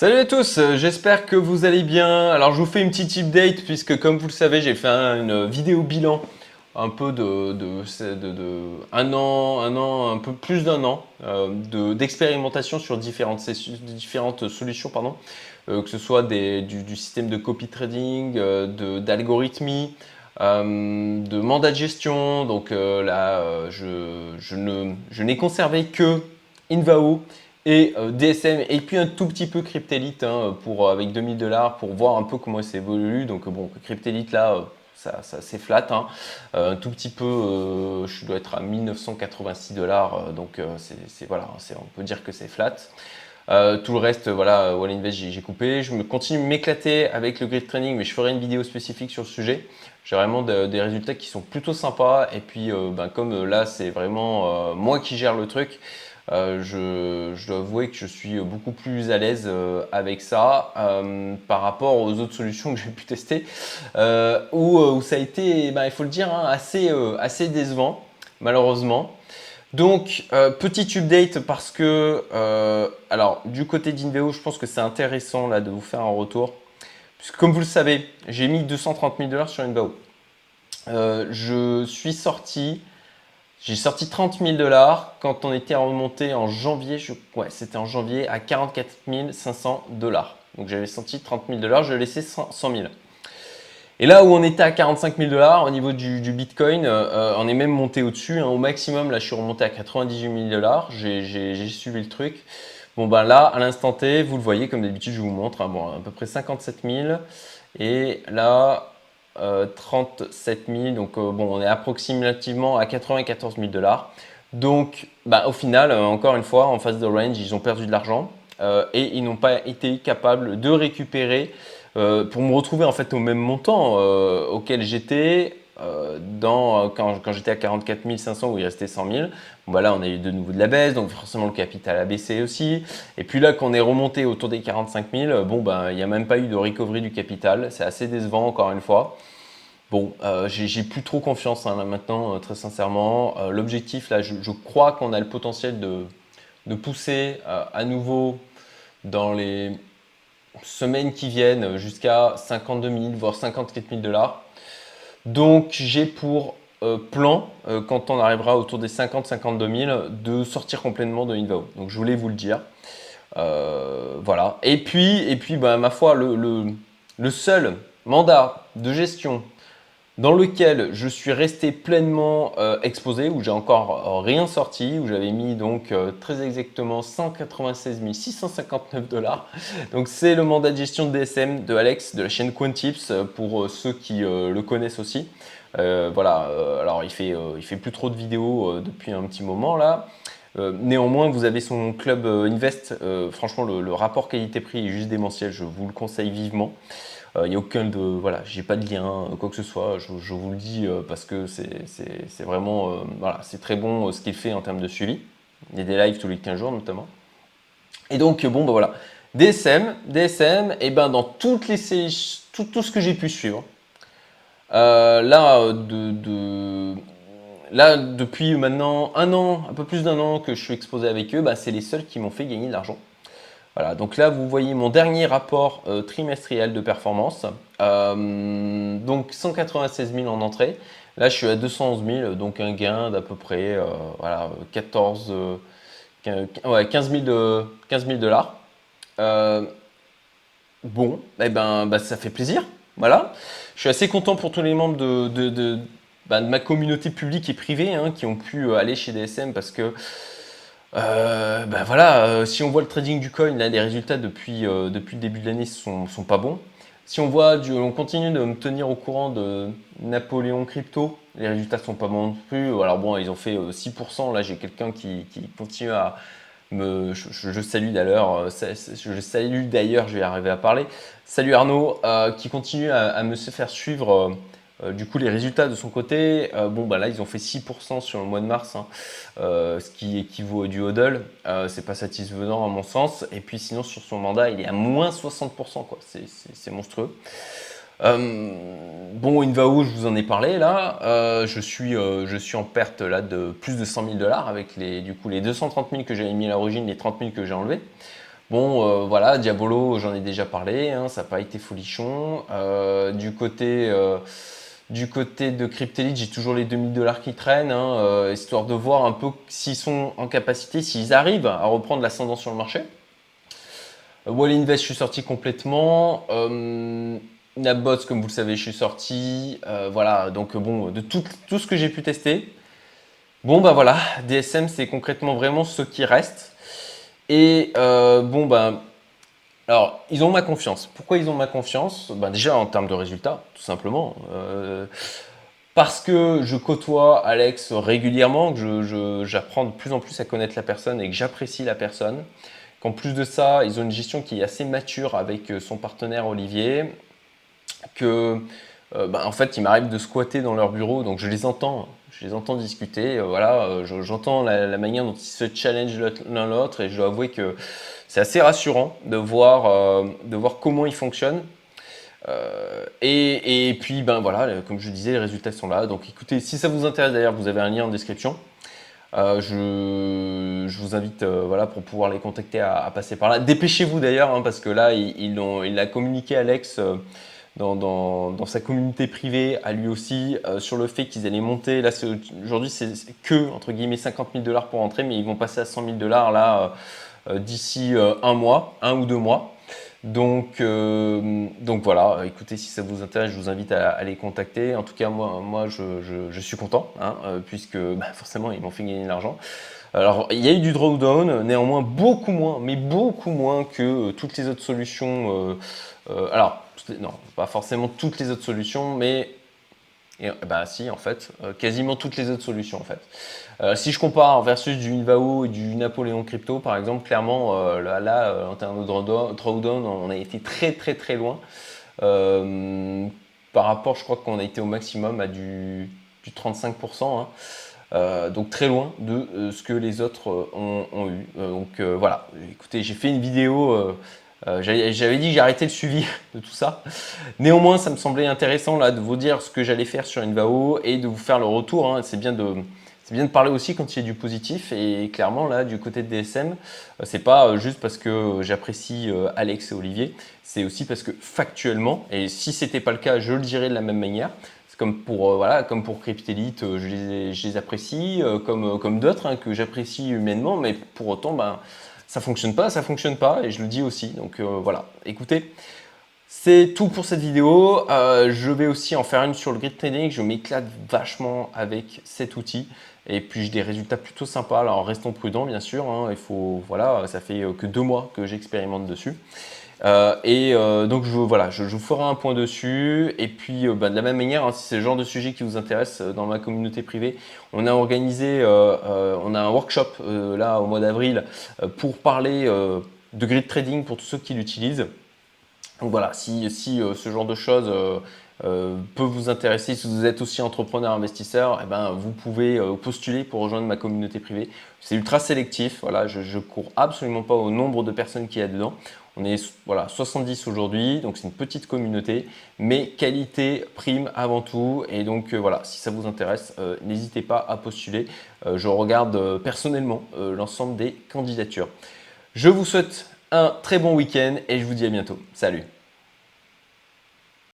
Salut à tous, euh, j'espère que vous allez bien. Alors je vous fais une petite update puisque comme vous le savez j'ai fait une vidéo bilan un peu de, un an, un an, un peu plus d'un an euh, d'expérimentation sur différentes, différentes solutions, pardon, euh, que ce soit du, système de copy trading, d'algorithmie, de mandat de gestion. Donc là, je, je n'ai conservé que Invao et euh, DSM et puis un tout petit peu Cryptelite hein, pour, euh, avec 2000 dollars pour voir un peu comment ça évolue. Donc bon, Cryptelite là, euh, ça, ça c'est flat. Hein. un tout petit peu, je dois être à 1986 dollars. donc c'est voilà, on peut dire que c'est flat. tout le reste, voilà, Wall Invest, j'ai coupé. Je me continue m'éclater avec le grid training, mais je ferai une vidéo spécifique sur le sujet. J'ai vraiment des résultats qui sont plutôt sympas. Et puis, ben, comme là, c'est vraiment moi qui gère le truc, euh, je, dois avouer que je suis beaucoup plus à l'aise euh, avec ça euh, par rapport aux autres solutions que j'ai pu tester, où, ça a été, bah, il faut le dire, hein, assez, assez décevant, malheureusement. Donc, petit update parce que, alors, du côté d'Inveo, je pense que c'est intéressant là de vous faire un retour. Puisque, comme vous le savez, j'ai mis 230 000 dollars sur Inveo. je suis sorti j'ai sorti 30 000 dollars quand on était remonté en janvier, je, ouais, c'était en janvier, à 44 500 dollars. Donc j'avais sorti 30 000 dollars, je laissais 100 000. Et là où on était à 45 000 dollars au niveau du, Bitcoin, euh, euh, on est même monté au-dessus. Hein. au maximum, là, je suis remonté à 98 000 dollars. J'ai suivi le truc. Bon, ben là, à l'instant T, vous le voyez, comme d'habitude, je vous montre. Hein. bon, à peu près 57 000. Et là, 37 euh, 000. Donc, euh, bon, on est approximativement à 94 000 dollars. Donc, bah, au final, euh, encore une fois, en face de range, ils ont perdu de l'argent et ils n'ont pas été capables de récupérer pour me retrouver en fait au même montant auquel j'étais dans, quand, j'étais à 44 500 où il restait 100 000. Bon, bah on a eu de nouveau de la baisse, donc forcément le capital a baissé aussi. Et puis là, qu'on est remonté autour des 45 000, bon, bah, il n'y a même pas eu de recovery du capital. C'est assez décevant, encore une fois. Bon, euh, j'ai plus trop confiance hein, là maintenant, euh, très sincèrement. Euh, l'objectif, là, je, crois qu'on a le potentiel de, de pousser à nouveau dans les semaines qui viennent jusqu'à 52 000, voire 54 000 dollars. Donc, j'ai pour plan, quand on arrivera autour des 50-52 000, de sortir complètement de Invao. Donc, je voulais vous le dire. voilà. Et puis, et puis bah, ma foi, le seul mandat de gestion dans lequel je suis resté pleinement euh, exposé, où j'ai encore euh, rien sorti, où j'avais mis donc euh, très exactement 196 659 dollars. Donc c'est le mandat de gestion de DSM de Alex de la chaîne Quantips pour ceux qui le connaissent aussi. voilà, alors il fait, il fait plus trop de vidéos depuis un petit moment là. néanmoins, vous avez son club Invest. franchement, le rapport qualité-prix est juste démentiel. Je vous le conseille vivement. Il euh, n'y a aucun de. Voilà, j'ai pas de lien, euh, quoi que ce soit. Je, vous le dis euh, parce que c'est vraiment. voilà, c'est très bon ce qu'il fait en termes de suivi. Il y a des lives tous les 15 jours notamment. Et donc, bon, ben voilà. DSM, DSM, et ben dans toutes les tout, tout ce que j'ai pu suivre, là, de, là, depuis maintenant un an, un peu plus d'un an que je suis exposé avec eux, bah, c'est les seuls qui m'ont fait gagner de l'argent. Voilà, donc là, vous voyez mon dernier rapport euh, trimestriel de performance. Euh, donc 196 000 en entrée. Là, je suis à 211 000, donc un gain d'à peu près euh, voilà, 14, 15 000 dollars. bon, eh ben, bah, ça fait plaisir. Voilà. Je suis assez content pour tous les membres de, bah, ma communauté publique et privée hein, qui ont pu aller chez DSM parce que euh, ben voilà, euh, si on voit le trading du coin, là, les résultats depuis, euh, depuis le début de l'année sont, sont pas bons. Si on voit, on continue de me tenir au courant de Napoléon Crypto, les résultats sont pas bons non plus. Alors bon, ils ont fait 6%. Là, j'ai quelqu'un qui, qui, continue à me, je, salue d'ailleurs, je salue d'ailleurs, je vais arriver à parler. Salut Arnaud, qui continue à, à, me se faire suivre euh, du coup, les résultats de son côté, euh, bon, bah là, ils ont fait 6% sur le mois de mars, hein, euh, ce qui équivaut à du hodl. c'est pas satisfaisant à mon sens. Et puis, sinon, sur son mandat, il est à moins 60%, quoi. C'est monstrueux. bon, Invao, je vous en ai parlé là. je, suis, en perte là de plus de 100 000 dollars avec les, du coup, les 230 000 que j'avais mis à l'origine, les 30 000 que j'ai enlevés. Bon, voilà, Diabolo, j'en ai déjà parlé, hein, ça n'a pas été folichon. du côté du côté de Cryptelite, j'ai toujours les 2000 dollars qui traînent, hein, euh, histoire de voir un peu s'ils sont en capacité, s'ils arrivent à reprendre l'ascendant sur le marché. Wall Invest, je suis sorti complètement. Euh, Nabbots, comme vous le savez, je suis sorti. Euh, voilà, donc bon, de tout, tout ce que j'ai pu tester. Bon, bah voilà, DSM, c'est concrètement vraiment ce qui reste. Et bon, bah alors, ils ont ma confiance. Pourquoi ils ont ma confiance? Ben Déjà en termes de résultats, tout simplement. Euh, parce que je côtoie Alex régulièrement, que j'apprends de plus en plus à connaître la personne et que j'apprécie la personne. Qu'en plus de ça, ils ont une gestion qui est assez mature avec euh, son partenaire Olivier. Que, euh, ben, en fait, il m'arrive de squatter dans leur bureau, donc je les entends. Je les entends discuter, voilà, j'entends la, la, manière dont ils se challengent l'un l'autre et je dois avouer que c'est assez rassurant de voir, euh, de voir comment il fonctionne. Euh, et, et, puis, ben voilà, comme je disais, les résultats sont là. Donc écoutez, si ça vous intéresse d'ailleurs, vous avez un lien en description. Euh, je, je, vous invite voilà, pour pouvoir les contacter à, passer par là. Dépêchez-vous d'ailleurs, hein, parce que là, il, il a communiqué Alex dans, dans, dans, sa communauté privée, à lui aussi, sur le fait qu'ils allaient monter. Là, aujourd'hui, c'est que, entre guillemets, 50 000 dollars pour entrer, mais ils vont passer à 100 000 dollars là d'ici euh, un mois, un ou deux mois. Donc, euh, donc voilà, écoutez, si ça vous intéresse, je vous invite à, les contacter. En tout cas, moi, moi je, suis content, hein, puisque bah, forcément, ils m'ont fait gagner de l'argent. Alors, il y a eu du drawdown, néanmoins beaucoup moins, mais beaucoup moins que toutes les autres solutions. alors, non, pas forcément toutes les autres solutions, mais et, bah si, en fait, euh, quasiment toutes les autres solutions en fait. Euh, si je compare versus du Invao et du Napoléon Crypto, par exemple, clairement, euh, là, en termes de drawdown, on a été très très très loin. par rapport, je crois qu'on a été au maximum à du, 35%. Hein. donc très loin de ce que les autres ont eu. donc voilà, écoutez, j'ai fait une vidéo euh, j'avais dit que j'arrêtais le suivi de tout ça. Néanmoins, ça me semblait intéressant là de vous dire ce que j'allais faire sur Invao et de vous faire le retour. Hein. C'est bien de bien de parler aussi quand il y a du positif et clairement là du côté de DSM, euh, c'est pas euh, juste parce que j'apprécie Alex et Olivier, c'est aussi parce que factuellement et si c'était pas le cas, je le dirais de la même manière. C'est comme pour voilà, pour Cryptelite, je les, je les apprécie, comme comme d'autres hein, que j'apprécie humainement, mais pour autant ben ça fonctionne pas, ça fonctionne pas, et je le dis aussi. Donc euh, voilà, écoutez, c'est tout pour cette vidéo. Euh, je vais aussi en faire une sur le grid trading. Je m'éclate vachement avec cet outil. Et puis j'ai des résultats plutôt sympas. Alors restons prudents bien sûr. Hein. Il faut, voilà, ça fait que deux mois que j'expérimente dessus. Euh, et euh, donc je, voilà, je, vous ferai un point dessus. Et puis euh, bah, de la même manière, hein, si c'est le genre de sujet qui vous intéresse dans ma communauté privée, on a organisé, on a un workshop là au mois d'avril pour parler de grid trading pour tous ceux qui l'utilisent. Donc voilà, si, si ce genre de choses peut vous intéresser, si vous êtes aussi entrepreneur investisseur, eh ben, vous pouvez postuler pour rejoindre ma communauté privée. C'est ultra sélectif, voilà, je ne cours absolument pas au nombre de personnes qu'il y a dedans. On est voilà, 70 aujourd'hui, donc c'est une petite communauté, mais qualité prime avant tout. Et donc euh, voilà, si ça vous intéresse, euh, n'hésitez pas à postuler. Euh, je regarde personnellement l'ensemble des candidatures. Je vous souhaite un très bon week-end et je vous dis à bientôt. Salut